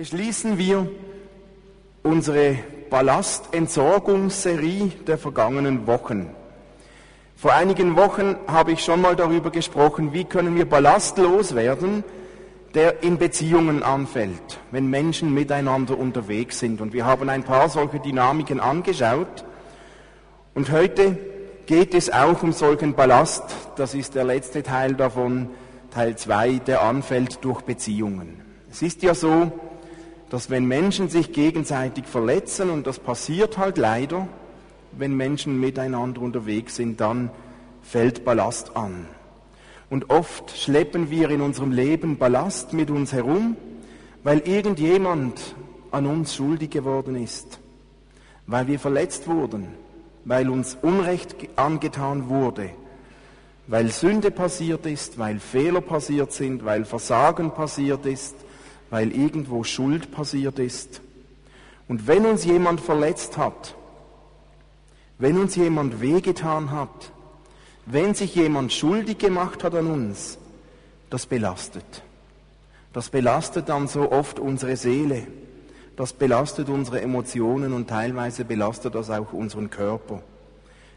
beschließen wir unsere Ballastentsorgungsserie der vergangenen Wochen. Vor einigen Wochen habe ich schon mal darüber gesprochen, wie können wir ballastlos werden, der in Beziehungen anfällt, wenn Menschen miteinander unterwegs sind. Und wir haben ein paar solche Dynamiken angeschaut. Und heute geht es auch um solchen Ballast. Das ist der letzte Teil davon, Teil 2, der anfällt durch Beziehungen. Es ist ja so, dass wenn Menschen sich gegenseitig verletzen, und das passiert halt leider, wenn Menschen miteinander unterwegs sind, dann fällt Ballast an. Und oft schleppen wir in unserem Leben Ballast mit uns herum, weil irgendjemand an uns schuldig geworden ist, weil wir verletzt wurden, weil uns Unrecht angetan wurde, weil Sünde passiert ist, weil Fehler passiert sind, weil Versagen passiert ist, weil irgendwo Schuld passiert ist. Und wenn uns jemand verletzt hat, wenn uns jemand wehgetan hat, wenn sich jemand schuldig gemacht hat an uns, das belastet. Das belastet dann so oft unsere Seele. Das belastet unsere Emotionen und teilweise belastet das auch unseren Körper.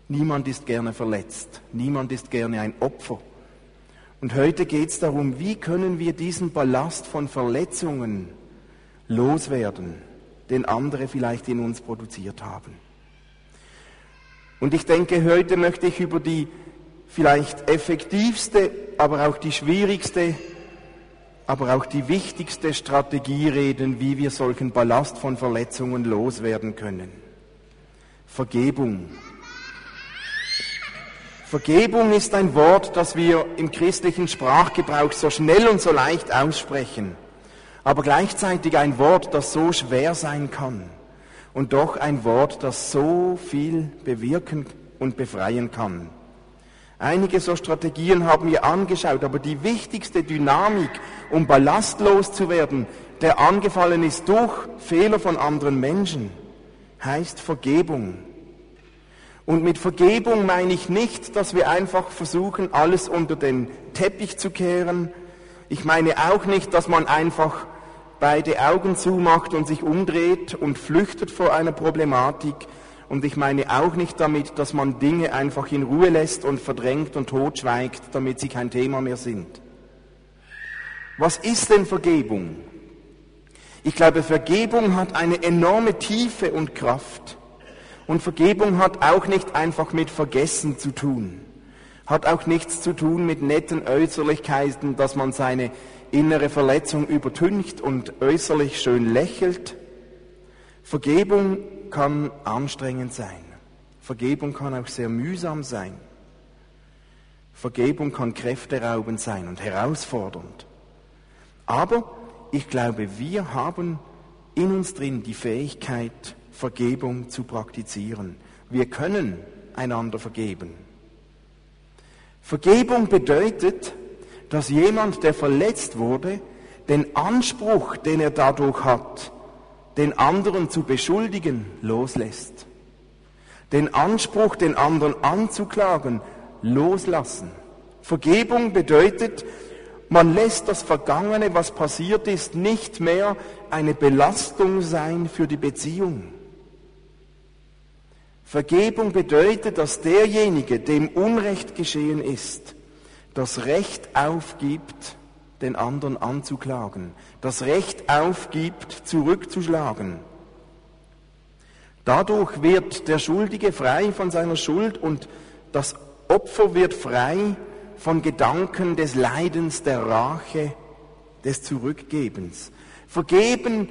Niemand ist gerne verletzt. Niemand ist gerne ein Opfer. Und heute geht es darum, wie können wir diesen Ballast von Verletzungen loswerden, den andere vielleicht in uns produziert haben. Und ich denke, heute möchte ich über die vielleicht effektivste, aber auch die schwierigste, aber auch die wichtigste Strategie reden, wie wir solchen Ballast von Verletzungen loswerden können. Vergebung. Vergebung ist ein Wort, das wir im christlichen Sprachgebrauch so schnell und so leicht aussprechen, aber gleichzeitig ein Wort, das so schwer sein kann und doch ein Wort, das so viel bewirken und befreien kann. Einige so Strategien haben wir angeschaut, aber die wichtigste Dynamik, um ballastlos zu werden, der angefallen ist durch Fehler von anderen Menschen, heißt Vergebung. Und mit Vergebung meine ich nicht, dass wir einfach versuchen, alles unter den Teppich zu kehren. Ich meine auch nicht, dass man einfach beide Augen zumacht und sich umdreht und flüchtet vor einer Problematik. Und ich meine auch nicht damit, dass man Dinge einfach in Ruhe lässt und verdrängt und totschweigt, damit sie kein Thema mehr sind. Was ist denn Vergebung? Ich glaube, Vergebung hat eine enorme Tiefe und Kraft. Und Vergebung hat auch nicht einfach mit Vergessen zu tun. Hat auch nichts zu tun mit netten Äußerlichkeiten, dass man seine innere Verletzung übertüncht und äußerlich schön lächelt. Vergebung kann anstrengend sein. Vergebung kann auch sehr mühsam sein. Vergebung kann kräfteraubend sein und herausfordernd. Aber ich glaube, wir haben in uns drin die Fähigkeit, Vergebung zu praktizieren. Wir können einander vergeben. Vergebung bedeutet, dass jemand, der verletzt wurde, den Anspruch, den er dadurch hat, den anderen zu beschuldigen, loslässt. Den Anspruch, den anderen anzuklagen, loslassen. Vergebung bedeutet, man lässt das Vergangene, was passiert ist, nicht mehr eine Belastung sein für die Beziehung. Vergebung bedeutet, dass derjenige, dem Unrecht geschehen ist, das Recht aufgibt, den anderen anzuklagen, das Recht aufgibt, zurückzuschlagen. Dadurch wird der Schuldige frei von seiner Schuld und das Opfer wird frei von Gedanken des Leidens, der Rache, des Zurückgebens. Vergeben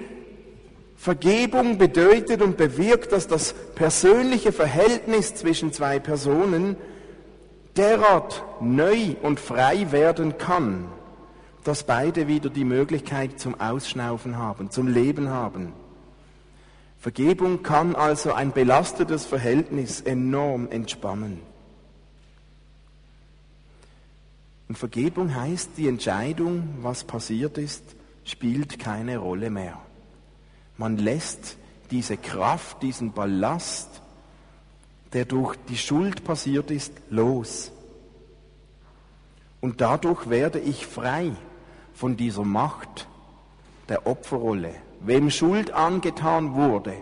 Vergebung bedeutet und bewirkt, dass das persönliche Verhältnis zwischen zwei Personen derart neu und frei werden kann, dass beide wieder die Möglichkeit zum Ausschnaufen haben, zum Leben haben. Vergebung kann also ein belastetes Verhältnis enorm entspannen. Und Vergebung heißt, die Entscheidung, was passiert ist, spielt keine Rolle mehr. Man lässt diese Kraft, diesen Ballast, der durch die Schuld passiert ist, los. Und dadurch werde ich frei von dieser Macht der Opferrolle, wem Schuld angetan wurde,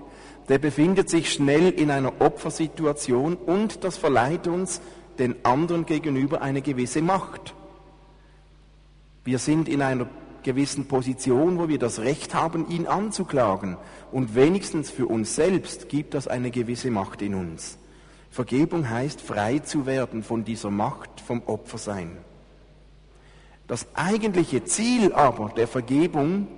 der befindet sich schnell in einer Opfersituation und das verleiht uns den anderen gegenüber eine gewisse Macht. Wir sind in einer gewissen Position, wo wir das Recht haben, ihn anzuklagen. Und wenigstens für uns selbst gibt das eine gewisse Macht in uns. Vergebung heißt, frei zu werden von dieser Macht vom Opfersein. Das eigentliche Ziel aber der Vergebung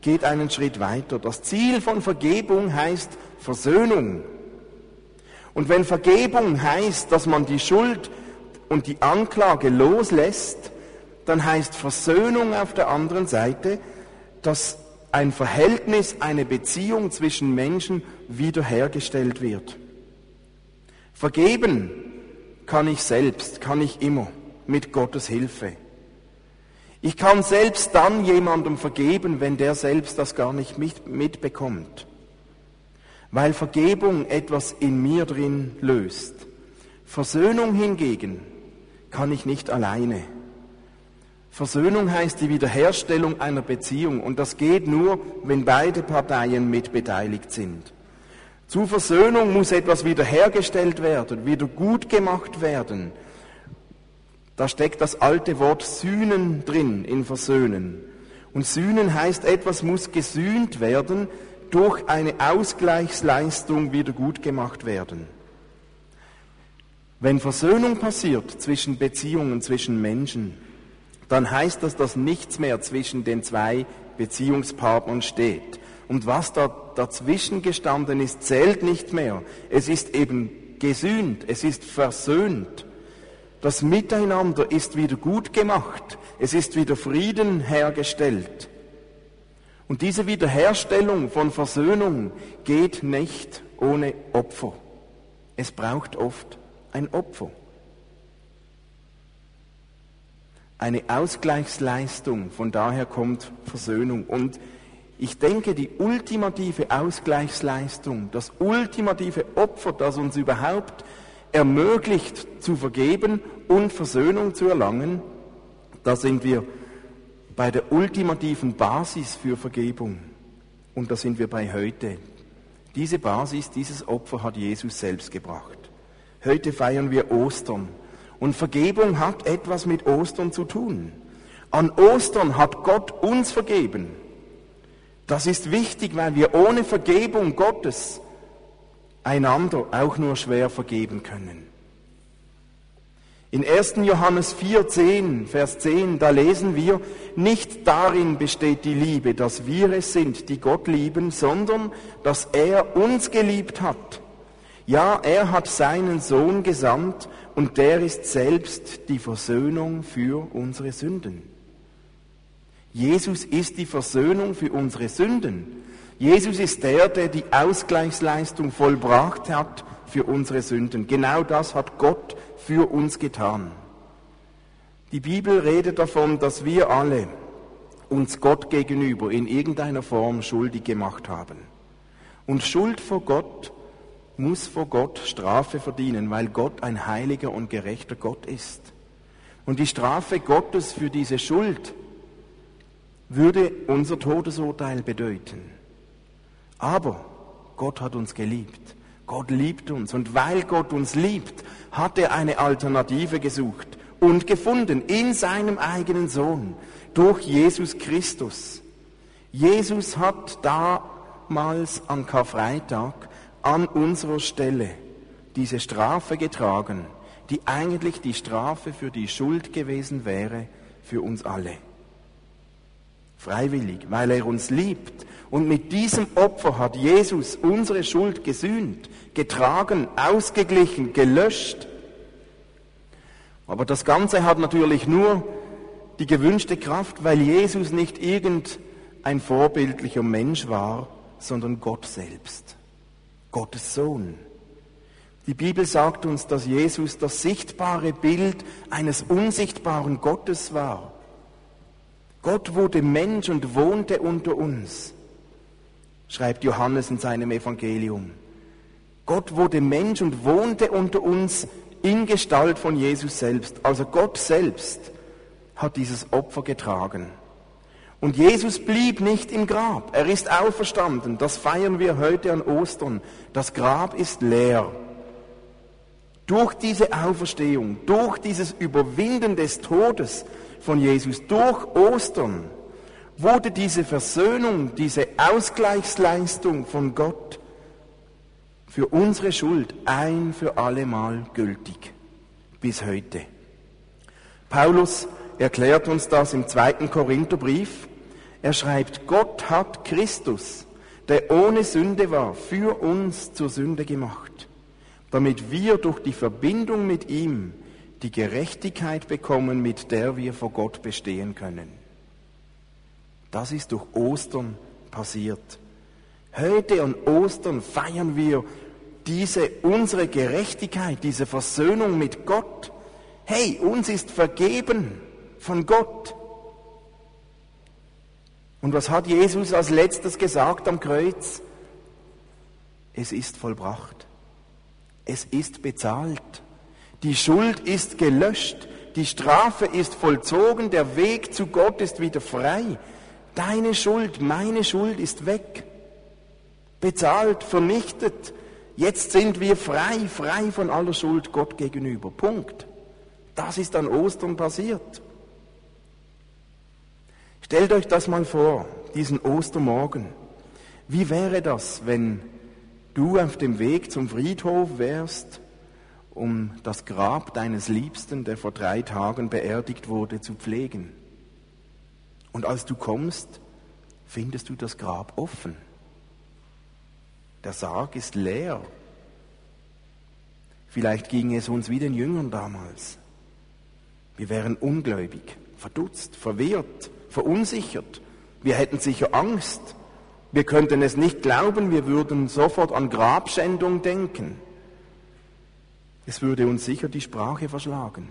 geht einen Schritt weiter. Das Ziel von Vergebung heißt Versöhnung. Und wenn Vergebung heißt, dass man die Schuld und die Anklage loslässt, dann heißt Versöhnung auf der anderen Seite, dass ein Verhältnis, eine Beziehung zwischen Menschen wiederhergestellt wird. Vergeben kann ich selbst, kann ich immer mit Gottes Hilfe. Ich kann selbst dann jemandem vergeben, wenn der selbst das gar nicht mitbekommt. Weil Vergebung etwas in mir drin löst. Versöhnung hingegen kann ich nicht alleine. Versöhnung heißt die Wiederherstellung einer Beziehung und das geht nur, wenn beide Parteien mitbeteiligt sind. Zu Versöhnung muss etwas wiederhergestellt werden, wieder gut gemacht werden. Da steckt das alte Wort Sühnen drin in Versöhnen. Und Sühnen heißt, etwas muss gesühnt werden, durch eine Ausgleichsleistung wieder gut gemacht werden. Wenn Versöhnung passiert zwischen Beziehungen, zwischen Menschen, dann heißt das, dass nichts mehr zwischen den zwei Beziehungspartnern steht. Und was da dazwischen gestanden ist, zählt nicht mehr. Es ist eben gesühnt, es ist versöhnt. Das Miteinander ist wieder gut gemacht, es ist wieder Frieden hergestellt. Und diese Wiederherstellung von Versöhnung geht nicht ohne Opfer. Es braucht oft ein Opfer. Eine Ausgleichsleistung. Von daher kommt Versöhnung. Und ich denke, die ultimative Ausgleichsleistung, das ultimative Opfer, das uns überhaupt ermöglicht zu vergeben und Versöhnung zu erlangen, da sind wir bei der ultimativen Basis für Vergebung. Und da sind wir bei heute. Diese Basis, dieses Opfer hat Jesus selbst gebracht. Heute feiern wir Ostern. Und Vergebung hat etwas mit Ostern zu tun. An Ostern hat Gott uns vergeben. Das ist wichtig, weil wir ohne Vergebung Gottes einander auch nur schwer vergeben können. In 1. Johannes 4, 10, Vers 10, da lesen wir, nicht darin besteht die Liebe, dass wir es sind, die Gott lieben, sondern dass er uns geliebt hat. Ja, er hat seinen Sohn gesandt, und der ist selbst die Versöhnung für unsere Sünden. Jesus ist die Versöhnung für unsere Sünden. Jesus ist der, der die Ausgleichsleistung vollbracht hat für unsere Sünden. Genau das hat Gott für uns getan. Die Bibel redet davon, dass wir alle uns Gott gegenüber in irgendeiner Form schuldig gemacht haben. Und Schuld vor Gott muss vor Gott Strafe verdienen, weil Gott ein heiliger und gerechter Gott ist. Und die Strafe Gottes für diese Schuld würde unser Todesurteil bedeuten. Aber Gott hat uns geliebt. Gott liebt uns. Und weil Gott uns liebt, hat er eine Alternative gesucht und gefunden in seinem eigenen Sohn durch Jesus Christus. Jesus hat damals an Karfreitag an unserer Stelle diese Strafe getragen, die eigentlich die Strafe für die Schuld gewesen wäre für uns alle. Freiwillig, weil er uns liebt. Und mit diesem Opfer hat Jesus unsere Schuld gesühnt, getragen, ausgeglichen, gelöscht. Aber das Ganze hat natürlich nur die gewünschte Kraft, weil Jesus nicht irgendein vorbildlicher Mensch war, sondern Gott selbst. Gottes Sohn. Die Bibel sagt uns, dass Jesus das sichtbare Bild eines unsichtbaren Gottes war. Gott wurde Mensch und wohnte unter uns, schreibt Johannes in seinem Evangelium. Gott wurde Mensch und wohnte unter uns in Gestalt von Jesus selbst. Also Gott selbst hat dieses Opfer getragen. Und Jesus blieb nicht im Grab. Er ist auferstanden. Das feiern wir heute an Ostern. Das Grab ist leer. Durch diese Auferstehung, durch dieses Überwinden des Todes von Jesus, durch Ostern, wurde diese Versöhnung, diese Ausgleichsleistung von Gott für unsere Schuld ein für allemal gültig. Bis heute. Paulus erklärt uns das im zweiten Korintherbrief. Er schreibt, Gott hat Christus, der ohne Sünde war, für uns zur Sünde gemacht, damit wir durch die Verbindung mit ihm die Gerechtigkeit bekommen, mit der wir vor Gott bestehen können. Das ist durch Ostern passiert. Heute an Ostern feiern wir diese unsere Gerechtigkeit, diese Versöhnung mit Gott. Hey, uns ist vergeben von Gott. Und was hat Jesus als letztes gesagt am Kreuz? Es ist vollbracht. Es ist bezahlt. Die Schuld ist gelöscht. Die Strafe ist vollzogen. Der Weg zu Gott ist wieder frei. Deine Schuld, meine Schuld ist weg. Bezahlt, vernichtet. Jetzt sind wir frei, frei von aller Schuld Gott gegenüber. Punkt. Das ist an Ostern passiert. Stellt euch das mal vor, diesen Ostermorgen. Wie wäre das, wenn du auf dem Weg zum Friedhof wärst, um das Grab deines Liebsten, der vor drei Tagen beerdigt wurde, zu pflegen? Und als du kommst, findest du das Grab offen. Der Sarg ist leer. Vielleicht ging es uns wie den Jüngern damals. Wir wären ungläubig, verdutzt, verwirrt, verunsichert. Wir hätten sicher Angst. Wir könnten es nicht glauben, wir würden sofort an Grabschändung denken. Es würde uns sicher die Sprache verschlagen.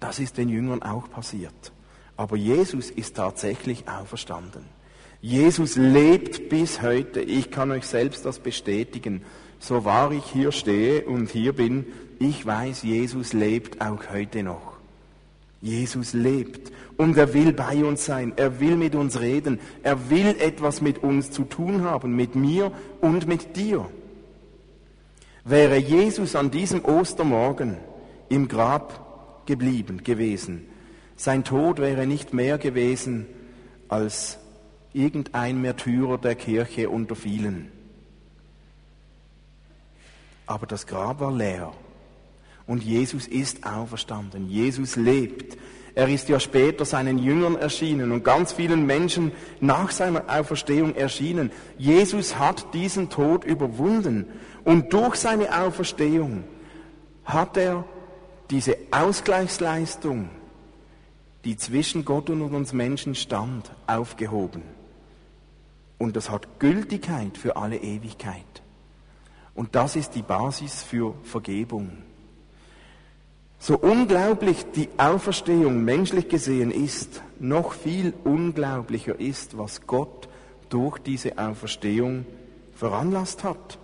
Das ist den Jüngern auch passiert. Aber Jesus ist tatsächlich auferstanden. Jesus lebt bis heute. Ich kann euch selbst das bestätigen. So wahr ich hier stehe und hier bin, ich weiß, Jesus lebt auch heute noch. Jesus lebt und er will bei uns sein, er will mit uns reden, er will etwas mit uns zu tun haben, mit mir und mit dir. Wäre Jesus an diesem Ostermorgen im Grab geblieben gewesen, sein Tod wäre nicht mehr gewesen als irgendein Märtyrer der Kirche unter vielen. Aber das Grab war leer. Und Jesus ist auferstanden. Jesus lebt. Er ist ja später seinen Jüngern erschienen und ganz vielen Menschen nach seiner Auferstehung erschienen. Jesus hat diesen Tod überwunden und durch seine Auferstehung hat er diese Ausgleichsleistung, die zwischen Gott und uns Menschen stand, aufgehoben. Und das hat Gültigkeit für alle Ewigkeit. Und das ist die Basis für Vergebung. So unglaublich die Auferstehung menschlich gesehen ist, noch viel unglaublicher ist, was Gott durch diese Auferstehung veranlasst hat.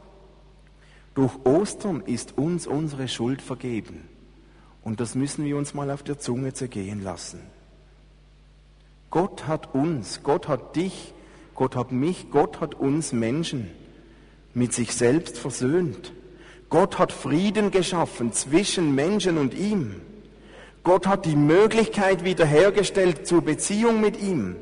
Durch Ostern ist uns unsere Schuld vergeben. Und das müssen wir uns mal auf der Zunge zergehen lassen. Gott hat uns, Gott hat dich, Gott hat mich, Gott hat uns Menschen mit sich selbst versöhnt. Gott hat Frieden geschaffen zwischen Menschen und ihm. Gott hat die Möglichkeit wiederhergestellt zur Beziehung mit ihm.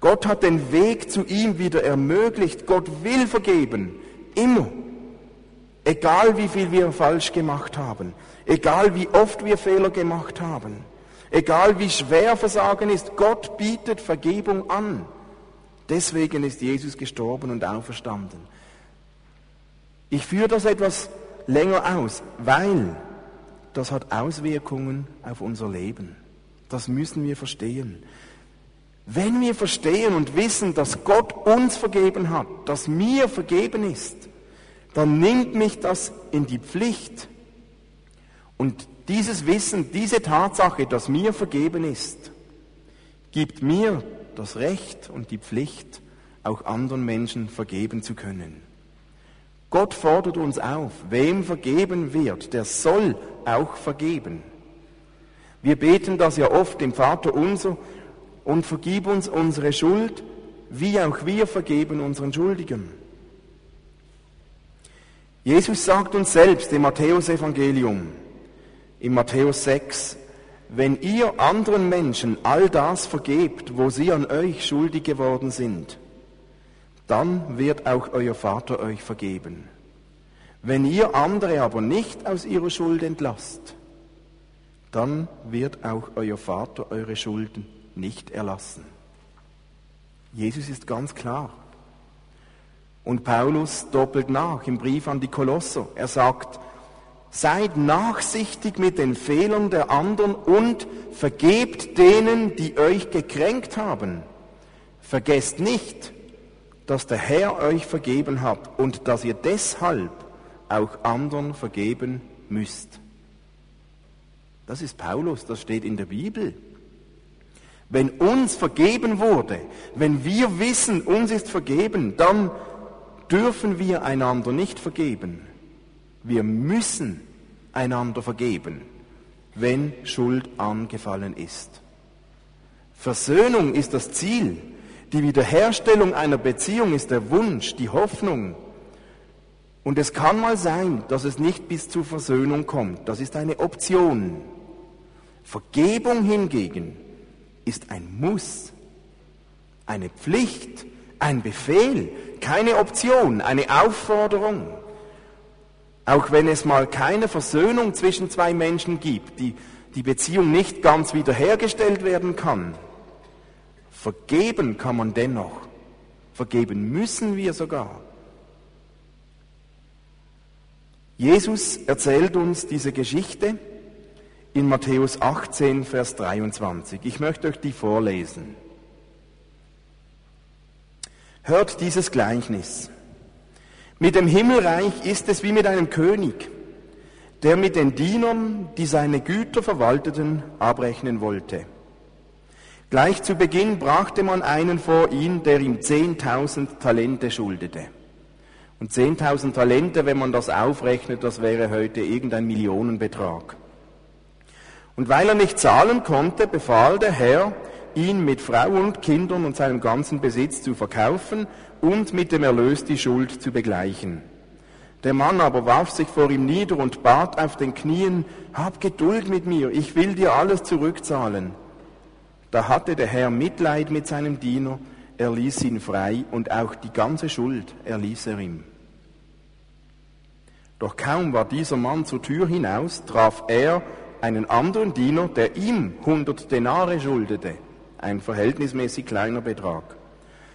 Gott hat den Weg zu ihm wieder ermöglicht. Gott will vergeben. Immer. Egal wie viel wir falsch gemacht haben. Egal wie oft wir Fehler gemacht haben. Egal wie schwer Versagen ist. Gott bietet Vergebung an. Deswegen ist Jesus gestorben und auferstanden. Ich führe das etwas länger aus, weil das hat Auswirkungen auf unser Leben. Das müssen wir verstehen. Wenn wir verstehen und wissen, dass Gott uns vergeben hat, dass mir vergeben ist, dann nimmt mich das in die Pflicht. Und dieses Wissen, diese Tatsache, dass mir vergeben ist, gibt mir das Recht und die Pflicht, auch anderen Menschen vergeben zu können. Gott fordert uns auf, wem vergeben wird, der soll auch vergeben. Wir beten das ja oft im Vater unser und vergib uns unsere Schuld, wie auch wir vergeben unseren Schuldigen. Jesus sagt uns selbst im Matthäusevangelium, in Matthäus 6, wenn ihr anderen Menschen all das vergebt, wo sie an euch schuldig geworden sind, dann wird auch euer Vater euch vergeben. Wenn ihr andere aber nicht aus ihrer Schuld entlasst, dann wird auch euer Vater eure Schulden nicht erlassen. Jesus ist ganz klar. Und Paulus doppelt nach im Brief an die Kolosser. Er sagt, seid nachsichtig mit den Fehlern der anderen und vergebt denen, die euch gekränkt haben. Vergesst nicht, dass der Herr euch vergeben hat und dass ihr deshalb auch anderen vergeben müsst. Das ist Paulus, das steht in der Bibel. Wenn uns vergeben wurde, wenn wir wissen, uns ist vergeben, dann dürfen wir einander nicht vergeben. Wir müssen einander vergeben, wenn Schuld angefallen ist. Versöhnung ist das Ziel. Die Wiederherstellung einer Beziehung ist der Wunsch, die Hoffnung. Und es kann mal sein, dass es nicht bis zur Versöhnung kommt. Das ist eine Option. Vergebung hingegen ist ein Muss, eine Pflicht, ein Befehl, keine Option, eine Aufforderung. Auch wenn es mal keine Versöhnung zwischen zwei Menschen gibt, die die Beziehung nicht ganz wiederhergestellt werden kann, vergeben kann man dennoch. Vergeben müssen wir sogar. Jesus erzählt uns diese Geschichte in Matthäus 18, Vers 23. Ich möchte euch die vorlesen. Hört dieses Gleichnis. Mit dem Himmelreich ist es wie mit einem König, der mit den Dienern, die seine Güter verwalteten, abrechnen wollte. Gleich zu Beginn brachte man einen vor ihn, der ihm 10.000 Talente schuldete. Und 10.000 Talente, wenn man das aufrechnet, das wäre heute irgendein Millionenbetrag. Und weil er nicht zahlen konnte, befahl der Herr, ihn mit Frau und Kindern und seinem ganzen Besitz zu verkaufen und mit dem Erlös die Schuld zu begleichen. Der Mann aber warf sich vor ihm nieder und bat auf den Knien, hab Geduld mit mir, ich will dir alles zurückzahlen. Da hatte der Herr Mitleid mit seinem Diener, er ließ ihn frei und auch die ganze Schuld erließ er ihm. Doch kaum war dieser Mann zur Tür hinaus, traf er einen anderen Diener, der ihm 100 Denare schuldete, ein verhältnismäßig kleiner Betrag.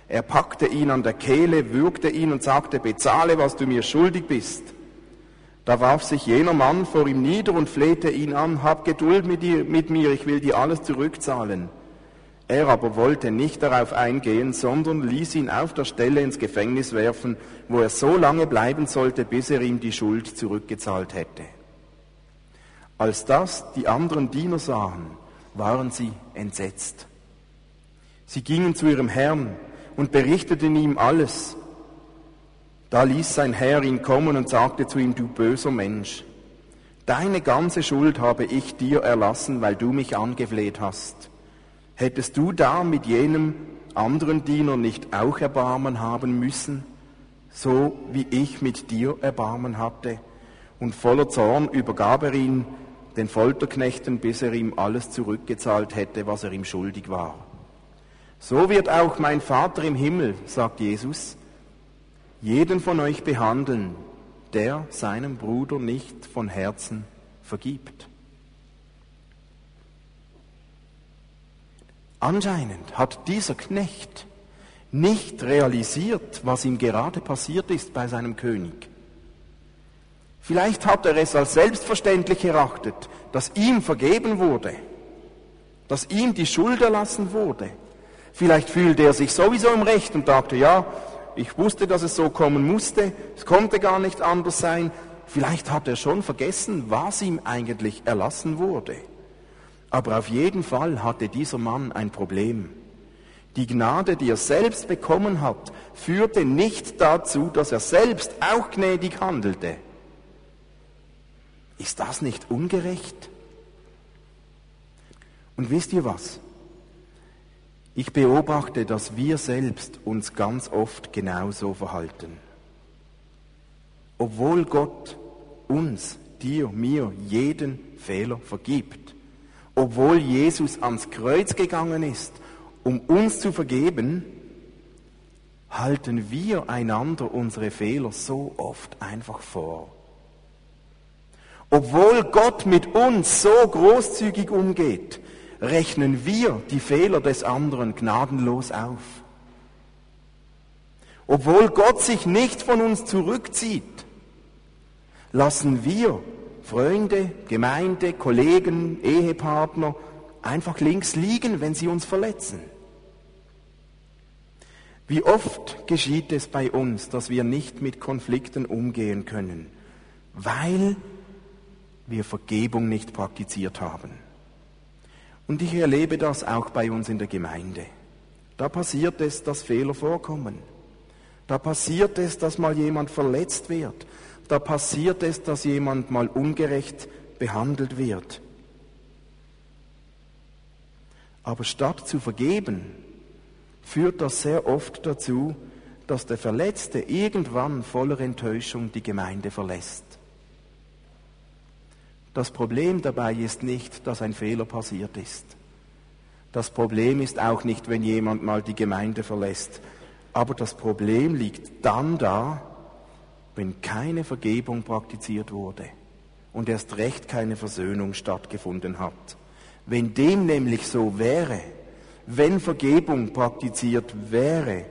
Er packte ihn an der Kehle, würgte ihn und sagte, bezahle, was du mir schuldig bist. Da warf sich jener Mann vor ihm nieder und flehte ihn an, hab Geduld mit, dir, mit mir, ich will dir alles zurückzahlen. Er aber wollte nicht darauf eingehen, sondern ließ ihn auf der Stelle ins Gefängnis werfen, wo er so lange bleiben sollte, bis er ihm die Schuld zurückgezahlt hätte. Als das die anderen Diener sahen, waren sie entsetzt. Sie gingen zu ihrem Herrn und berichteten ihm alles. Da ließ sein Herr ihn kommen und sagte zu ihm, du böser Mensch, deine ganze Schuld habe ich dir erlassen, weil du mich angefleht hast. Hättest du da mit jenem anderen Diener nicht auch Erbarmen haben müssen, so wie ich mit dir Erbarmen hatte? Und voller Zorn übergab er ihn den Folterknechten, bis er ihm alles zurückgezahlt hätte, was er ihm schuldig war. So wird auch mein Vater im Himmel, sagt Jesus, jeden von euch behandeln, der seinem Bruder nicht von Herzen vergibt. Anscheinend hat dieser Knecht nicht realisiert, was ihm gerade passiert ist bei seinem König. Vielleicht hat er es als selbstverständlich erachtet, dass ihm vergeben wurde, dass ihm die Schuld erlassen wurde. Vielleicht fühlte er sich sowieso im Recht und dachte, ja, ich wusste, dass es so kommen musste, es konnte gar nicht anders sein. Vielleicht hat er schon vergessen, was ihm eigentlich erlassen wurde. Aber auf jeden Fall hatte dieser Mann ein Problem. Die Gnade, die er selbst bekommen hat, führte nicht dazu, dass er selbst auch gnädig handelte. Ist das nicht ungerecht? Und wisst ihr was? Ich beobachte, dass wir selbst uns ganz oft genauso verhalten. Obwohl Gott uns, dir, mir, jeden Fehler vergibt, obwohl Jesus ans Kreuz gegangen ist, um uns zu vergeben, halten wir einander unsere Fehler so oft einfach vor. Obwohl Gott mit uns so großzügig umgeht, rechnen wir die Fehler des anderen gnadenlos auf. Obwohl Gott sich nicht von uns zurückzieht, lassen wir Freunde, Gemeinde, Kollegen, Ehepartner einfach links liegen, wenn sie uns verletzen. Wie oft geschieht es bei uns, dass wir nicht mit Konflikten umgehen können, weil wir Vergebung nicht praktiziert haben. Und ich erlebe das auch bei uns in der Gemeinde. Da passiert es, dass Fehler vorkommen. Da passiert es, dass mal jemand verletzt wird. Da passiert es, dass jemand mal ungerecht behandelt wird. Aber statt zu vergeben, führt das sehr oft dazu, dass der Verletzte irgendwann voller Enttäuschung die Gemeinde verlässt. Das Problem dabei ist nicht, dass ein Fehler passiert ist. Das Problem ist auch nicht, wenn jemand mal die Gemeinde verlässt. Aber das Problem liegt dann da, wenn keine Vergebung praktiziert wurde und erst recht keine Versöhnung stattgefunden hat. Wenn dem nämlich so wäre, wenn Vergebung praktiziert wäre,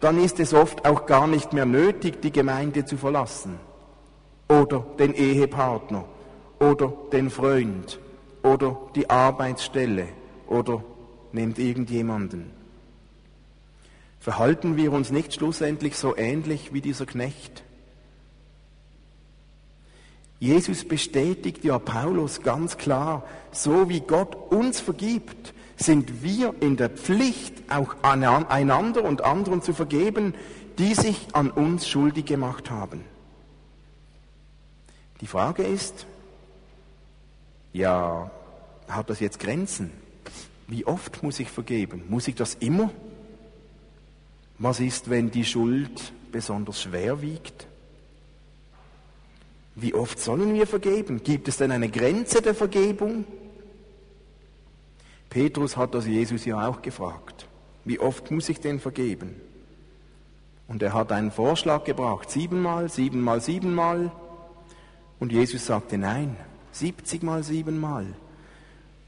dann ist es oft auch gar nicht mehr nötig, die Gemeinde zu verlassen oder den Ehepartner oder den Freund oder die Arbeitsstelle oder nehmt irgendjemanden. Verhalten wir uns nicht schlussendlich so ähnlich wie dieser Knecht? Jesus bestätigt ja Paulus ganz klar, so wie Gott uns vergibt, sind wir in der Pflicht, auch einander und anderen zu vergeben, die sich an uns schuldig gemacht haben. Die Frage ist, ja, hat das jetzt Grenzen? Wie oft muss ich vergeben? Muss ich das immer? Was ist, wenn die Schuld besonders schwer wiegt? Wie oft sollen wir vergeben? Gibt es denn eine Grenze der Vergebung? Petrus hat das Jesus ja auch gefragt. Wie oft muss ich denn vergeben? Und er hat einen Vorschlag gebracht, siebenmal, siebenmal, siebenmal. Und Jesus sagte nein, siebzigmal, siebenmal.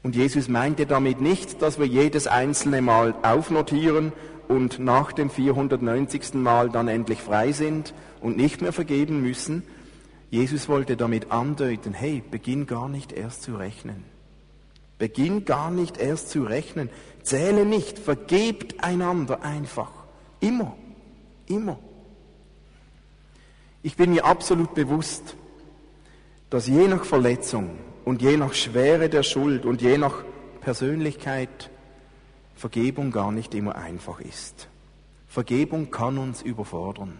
Und Jesus meinte damit nicht, dass wir jedes einzelne Mal aufnotieren und nach dem 490. Mal dann endlich frei sind und nicht mehr vergeben müssen. Jesus wollte damit andeuten, hey, beginn gar nicht erst zu rechnen. Beginn gar nicht erst zu rechnen. Zähle nicht, vergebt einander einfach. Immer, immer. Ich bin mir absolut bewusst, dass je nach Verletzung und je nach Schwere der Schuld und je nach Persönlichkeit Vergebung gar nicht immer einfach ist. Vergebung kann uns überfordern.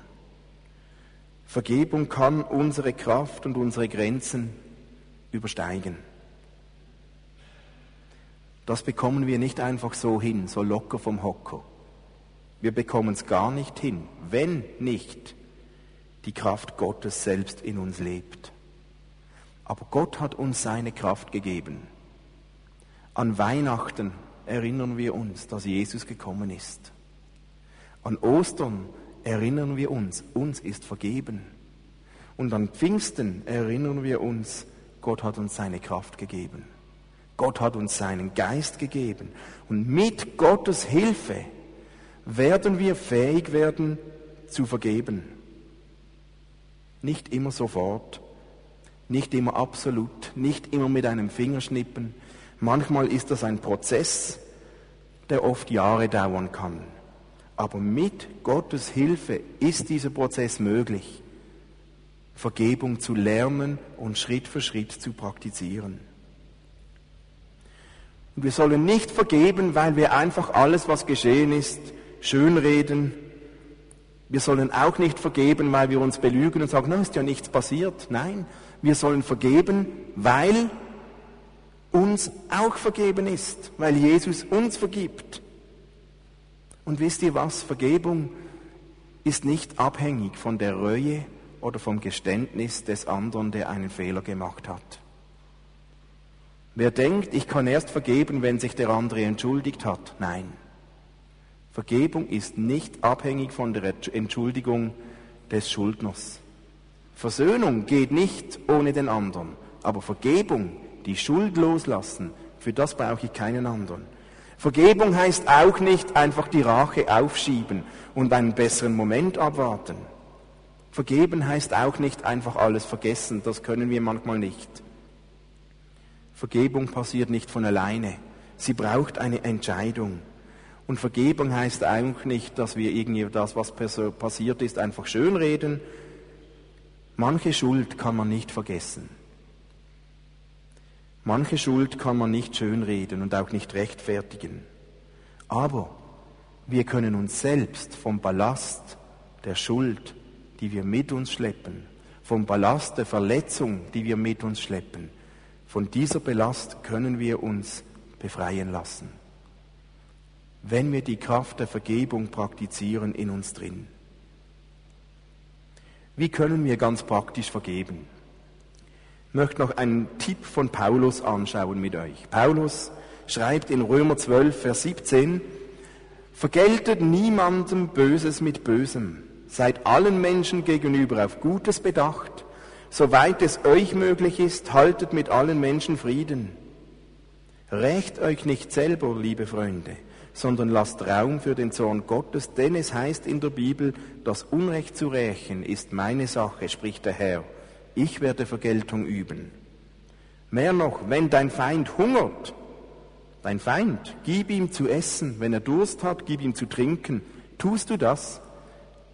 Vergebung kann unsere Kraft und unsere Grenzen übersteigen. Das bekommen wir nicht einfach so hin, so locker vom Hocker. Wir bekommen es gar nicht hin, wenn nicht die Kraft Gottes selbst in uns lebt. Aber Gott hat uns seine Kraft gegeben. An Weihnachten erinnern wir uns, dass Jesus gekommen ist. An Ostern erinnern wir uns, uns ist vergeben. Und an Pfingsten erinnern wir uns, Gott hat uns seine Kraft gegeben. Gott hat uns seinen Geist gegeben. Und mit Gottes Hilfe werden wir fähig werden zu vergeben. Nicht immer sofort, nicht immer absolut, nicht immer mit einem Fingerschnippen. Manchmal ist das ein Prozess, der oft Jahre dauern kann. Aber mit Gottes Hilfe ist dieser Prozess möglich, Vergebung zu lernen und Schritt für Schritt zu praktizieren. Und wir sollen nicht vergeben, weil wir einfach alles, was geschehen ist, schönreden. Wir sollen auch nicht vergeben, weil wir uns belügen und sagen, na, ist ja nichts passiert. Nein, wir sollen vergeben, weil uns auch vergeben ist, weil Jesus uns vergibt. Und wisst ihr was? Vergebung ist nicht abhängig von der Reue oder vom Geständnis des anderen, der einen Fehler gemacht hat. Wer denkt, ich kann erst vergeben, wenn sich der andere entschuldigt hat, nein. Vergebung ist nicht abhängig von der Entschuldigung des Schuldners. Versöhnung geht nicht ohne den anderen, aber Vergebung, die Schuld loslassen, für das brauche ich keinen anderen. Vergebung heißt auch nicht einfach die Rache aufschieben und einen besseren Moment abwarten. Vergeben heißt auch nicht einfach alles vergessen, das können wir manchmal nicht. Vergebung passiert nicht von alleine, sie braucht eine Entscheidung. Und Vergebung heißt auch nicht, dass wir irgendwie das, was passiert ist, einfach schönreden. Manche Schuld kann man nicht vergessen. Manche Schuld kann man nicht schönreden und auch nicht rechtfertigen. Aber wir können uns selbst vom Ballast der Schuld, die wir mit uns schleppen, vom Ballast der Verletzung, die wir mit uns schleppen, von dieser Belast können wir uns befreien lassen, wenn wir die Kraft der Vergebung praktizieren in uns drin. Wie können wir ganz praktisch vergeben? Möchte noch einen Tipp von Paulus anschauen mit euch. Paulus schreibt in Römer 12, Vers 17, Vergeltet niemandem Böses mit Bösem, seid allen Menschen gegenüber auf Gutes bedacht, soweit es euch möglich ist, haltet mit allen Menschen Frieden. Rächt euch nicht selber, liebe Freunde, sondern lasst Raum für den Zorn Gottes, denn es heißt in der Bibel, das Unrecht zu rächen ist meine Sache, spricht der Herr. Ich werde Vergeltung üben. Mehr noch, wenn dein Feind hungert, dein Feind, gib ihm zu essen, wenn er Durst hat, gib ihm zu trinken. Tust du das,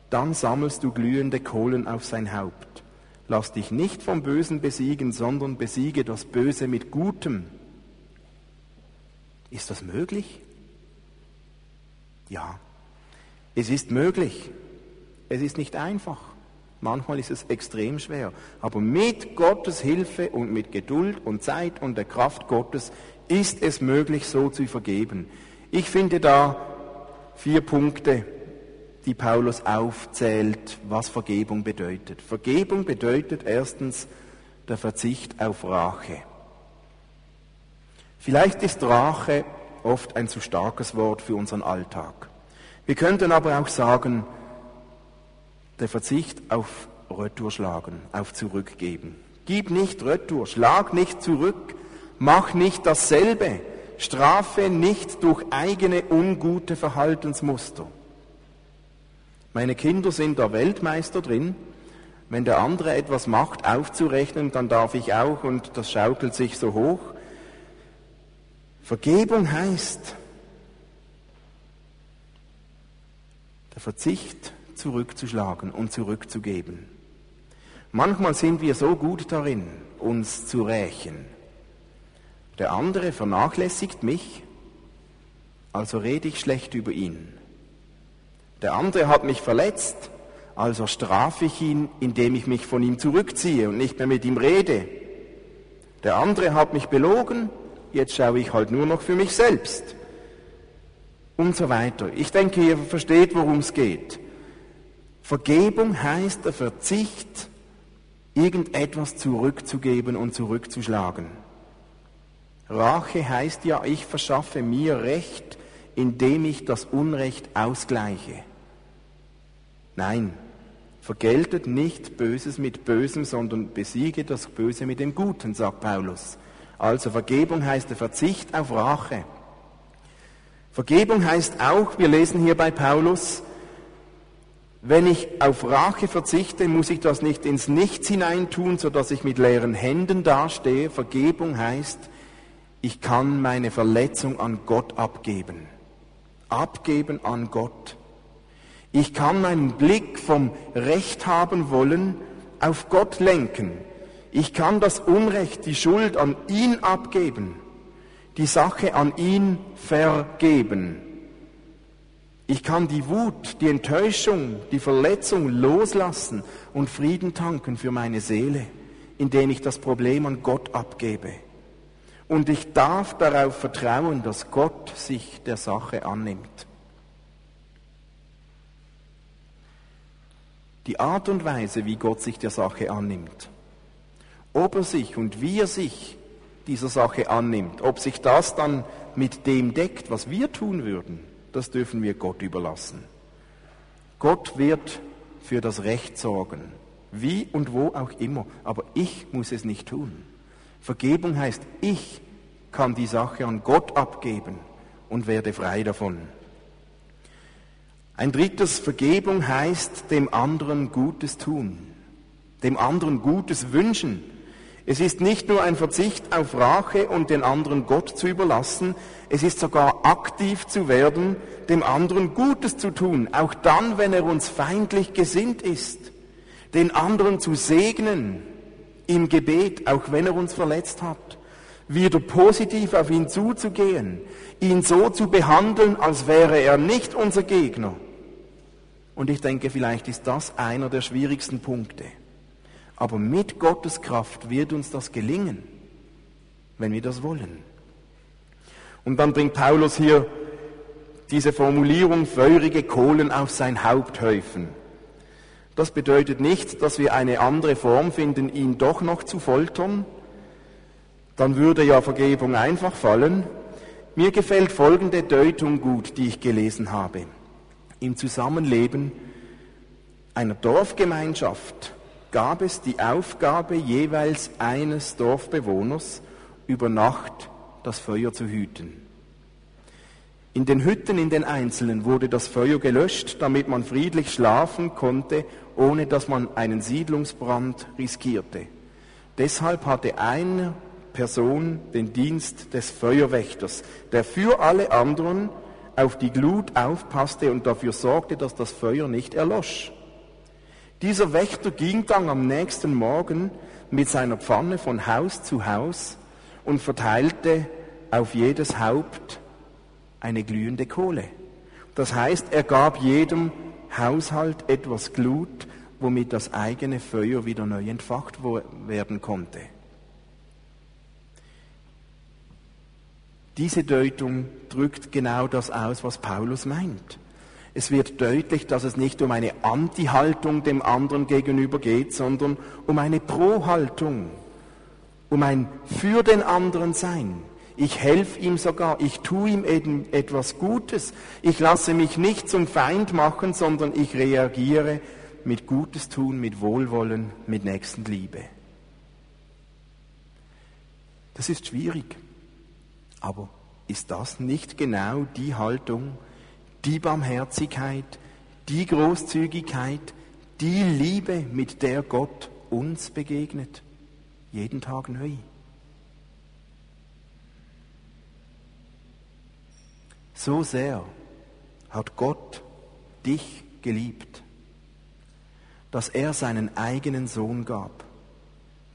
dann sammelst du glühende Kohlen auf sein Haupt. Lass dich nicht vom Bösen besiegen, sondern besiege das Böse mit Gutem. Ist das möglich? Ja, es ist möglich. Es ist nicht einfach. Manchmal ist es extrem schwer. Aber mit Gottes Hilfe und mit Geduld und Zeit und der Kraft Gottes ist es möglich, so zu vergeben. Ich finde da vier Punkte, die Paulus aufzählt, was Vergebung bedeutet. Vergebung bedeutet erstens der Verzicht auf Rache. Vielleicht ist Rache oft ein zu starkes Wort für unseren Alltag. Wir könnten aber auch sagen, der Verzicht auf Retour schlagen, auf Zurückgeben. Gib nicht Retour, schlag nicht zurück, mach nicht dasselbe, strafe nicht durch eigene ungute Verhaltensmuster. Meine Kinder sind da Weltmeister drin. Wenn der andere etwas macht, aufzurechnen, dann darf ich auch und das schaukelt sich so hoch. Vergebung heißt der Verzicht zurückzuschlagen und zurückzugeben. Manchmal sind wir so gut darin, uns zu rächen. Der andere vernachlässigt mich, also rede ich schlecht über ihn. Der andere hat mich verletzt, also strafe ich ihn, indem ich mich von ihm zurückziehe und nicht mehr mit ihm rede. Der andere hat mich belogen, jetzt schaue ich halt nur noch für mich selbst. Und so weiter. Ich denke, ihr versteht, worum es geht. Vergebung heißt der Verzicht, irgendetwas zurückzugeben und zurückzuschlagen. Rache heißt ja, ich verschaffe mir Recht, indem ich das Unrecht ausgleiche. Nein, vergeltet nicht Böses mit Bösem, sondern besiege das Böse mit dem Guten, sagt Paulus. Also Vergebung heißt der Verzicht auf Rache. Vergebung heißt auch, wir lesen hier bei Paulus, wenn ich auf Rache verzichte, muss ich das nicht ins Nichts hineintun, sodass ich mit leeren Händen dastehe. Vergebung heißt, ich kann meine Verletzung an Gott abgeben. Abgeben an Gott. Ich kann meinen Blick vom Recht haben wollen auf Gott lenken ich kann das Unrecht, die Schuld an ihn abgeben, die Sache an ihn vergeben. Ich kann die Wut, die Enttäuschung, die Verletzung loslassen und Frieden tanken für meine Seele, indem ich das Problem an Gott abgebe. Und ich darf darauf vertrauen, dass Gott sich der Sache annimmt. Die Art und Weise, wie Gott sich der Sache annimmt, ob er sich und wie er sich dieser Sache annimmt, ob sich das dann mit dem deckt, was wir tun würden, das dürfen wir Gott überlassen. Gott wird für das Recht sorgen, wie und wo auch immer, aber ich muss es nicht tun. Vergebung heißt, ich kann die Sache an Gott abgeben und werde frei davon. Ein drittes, Vergebung heißt dem anderen Gutes tun, dem anderen Gutes wünschen. Es ist nicht nur ein Verzicht auf Rache und den anderen Gott zu überlassen, es ist sogar aktiv zu werden, dem anderen Gutes zu tun, auch dann, wenn er uns feindlich gesinnt ist, den anderen zu segnen im Gebet, auch wenn er uns verletzt hat, wieder positiv auf ihn zuzugehen, ihn so zu behandeln, als wäre er nicht unser Gegner. Und ich denke, vielleicht ist das einer der schwierigsten Punkte. Aber mit Gottes Kraft wird uns das gelingen, wenn wir das wollen. Und dann bringt Paulus hier diese Formulierung, feurige Kohlen auf sein Haupt häufen. Das bedeutet nicht, dass wir eine andere Form finden, ihn doch noch zu foltern. Dann würde ja Vergebung einfach fallen. Mir gefällt folgende Deutung gut, die ich gelesen habe. Im Zusammenleben einer Dorfgemeinschaft gab es die Aufgabe jeweils eines Dorfbewohners, über Nacht das Feuer zu hüten. In den Hütten in den Einzelnen wurde das Feuer gelöscht, damit man friedlich schlafen konnte, ohne dass man einen Siedlungsbrand riskierte. Deshalb hatte eine Person den Dienst des Feuerwächters, der für alle anderen auf die Glut aufpasste und dafür sorgte, dass das Feuer nicht erlosch. Dieser Wächter ging dann am nächsten Morgen mit seiner Pfanne von Haus zu Haus und verteilte auf jedes Haupt eine glühende Kohle. Das heißt, er gab jedem Haushalt etwas Glut, womit das eigene Feuer wieder neu entfacht werden konnte. Diese Deutung drückt genau das aus, was Paulus meint. Es wird deutlich, dass es nicht um eine Anti-Haltung dem anderen gegenüber geht, sondern um eine Pro-Haltung um ein für den anderen sein. Ich helfe ihm sogar, ich tue ihm eben etwas Gutes. Ich lasse mich nicht zum Feind machen, sondern ich reagiere mit Gutes tun, mit Wohlwollen, mit Nächstenliebe. Das ist schwierig. Aber ist das nicht genau die Haltung, die Barmherzigkeit, die Großzügigkeit, die Liebe, mit der Gott uns begegnet? Jeden Tag neu. So sehr hat Gott dich geliebt, dass er seinen eigenen Sohn gab,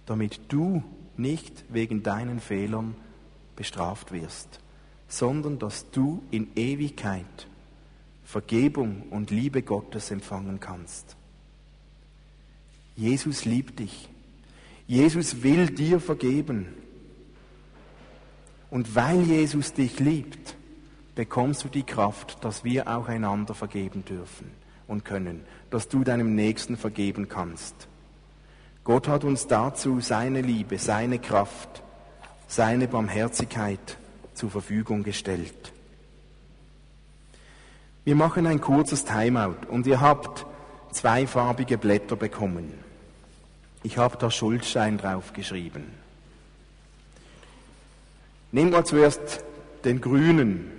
damit du nicht wegen deinen Fehlern bestraft wirst, sondern dass du in Ewigkeit Vergebung und Liebe Gottes empfangen kannst. Jesus liebt dich. Jesus will dir vergeben. Und weil Jesus dich liebt, bekommst du die Kraft, dass wir auch einander vergeben dürfen und können, dass du deinem Nächsten vergeben kannst. Gott hat uns dazu seine Liebe, seine Kraft, seine Barmherzigkeit zur Verfügung gestellt. Wir machen ein kurzes Timeout und ihr habt zweifarbige Blätter bekommen. Ich habe da Schuldschein draufgeschrieben. Nehmen wir zuerst den grünen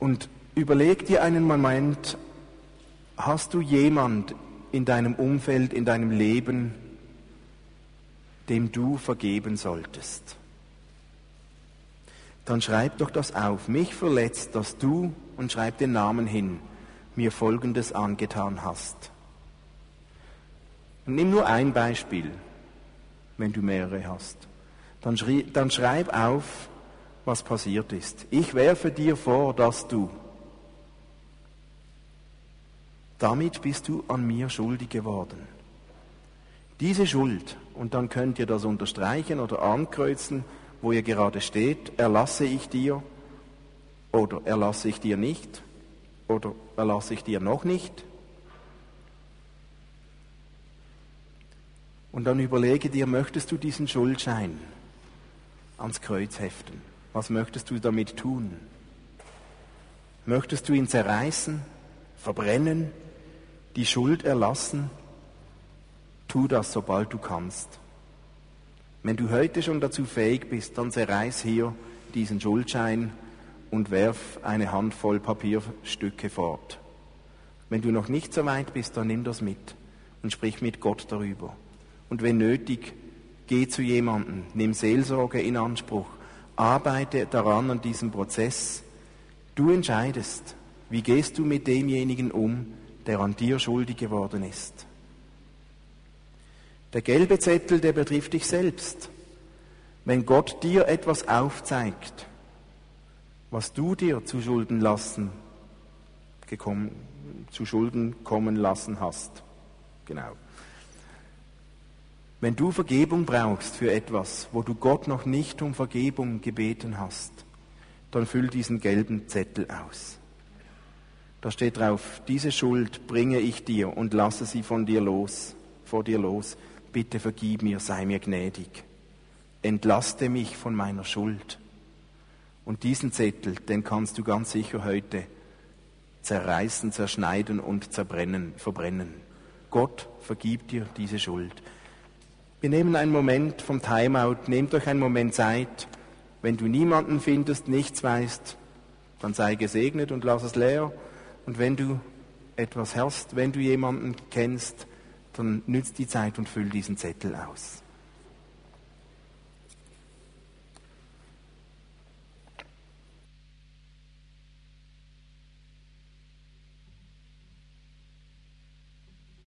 und überleg dir einen Moment, hast du jemand in deinem Umfeld, in deinem Leben, dem du vergeben solltest? Dann schreib doch das auf. Mich verletzt, dass du, und schreib den Namen hin, mir Folgendes angetan hast. Und nimm nur ein Beispiel, wenn du mehrere hast. Dann, schrie, dann schreib auf, was passiert ist. Ich werfe dir vor, dass du. Damit bist du an mir schuldig geworden. Diese Schuld, und dann könnt ihr das unterstreichen oder ankreuzen, wo ihr gerade steht, erlasse ich dir oder erlasse ich dir nicht oder erlasse ich dir noch nicht? Und dann überlege dir, möchtest du diesen Schuldschein ans Kreuz heften? Was möchtest du damit tun? Möchtest du ihn zerreißen, verbrennen, die Schuld erlassen? Tu das, sobald du kannst. Wenn du heute schon dazu fähig bist, dann zerreiß hier diesen Schuldschein und werf eine Handvoll Papierstücke fort. Wenn du noch nicht so weit bist, dann nimm das mit und sprich mit Gott darüber. Und wenn nötig, geh zu jemandem, nimm Seelsorge in Anspruch, arbeite daran an diesem Prozess. Du entscheidest, wie gehst du mit demjenigen um, der an dir schuldig geworden ist. Der gelbe Zettel, der betrifft dich selbst. Wenn Gott dir etwas aufzeigt, was du dir zu Schulden lassen gekommen, zu Schulden kommen lassen hast. Genau. Wenn du Vergebung brauchst für etwas, wo du Gott noch nicht um Vergebung gebeten hast, dann füll diesen gelben Zettel aus. Da steht drauf, diese Schuld bringe ich dir und lasse sie von dir los, vor dir los. Bitte vergib mir, sei mir gnädig. Entlaste mich von meiner Schuld. Und diesen Zettel, den kannst du ganz sicher heute zerreißen, zerschneiden und zerbrennen, verbrennen. Gott vergibt dir diese Schuld. Wir nehmen einen Moment vom Timeout, nehmt euch einen Moment Zeit. Wenn du niemanden findest, nichts weißt, dann sei gesegnet und lass es leer. Und wenn du etwas hast, wenn du jemanden kennst, dann nützt die Zeit und füll diesen Zettel aus.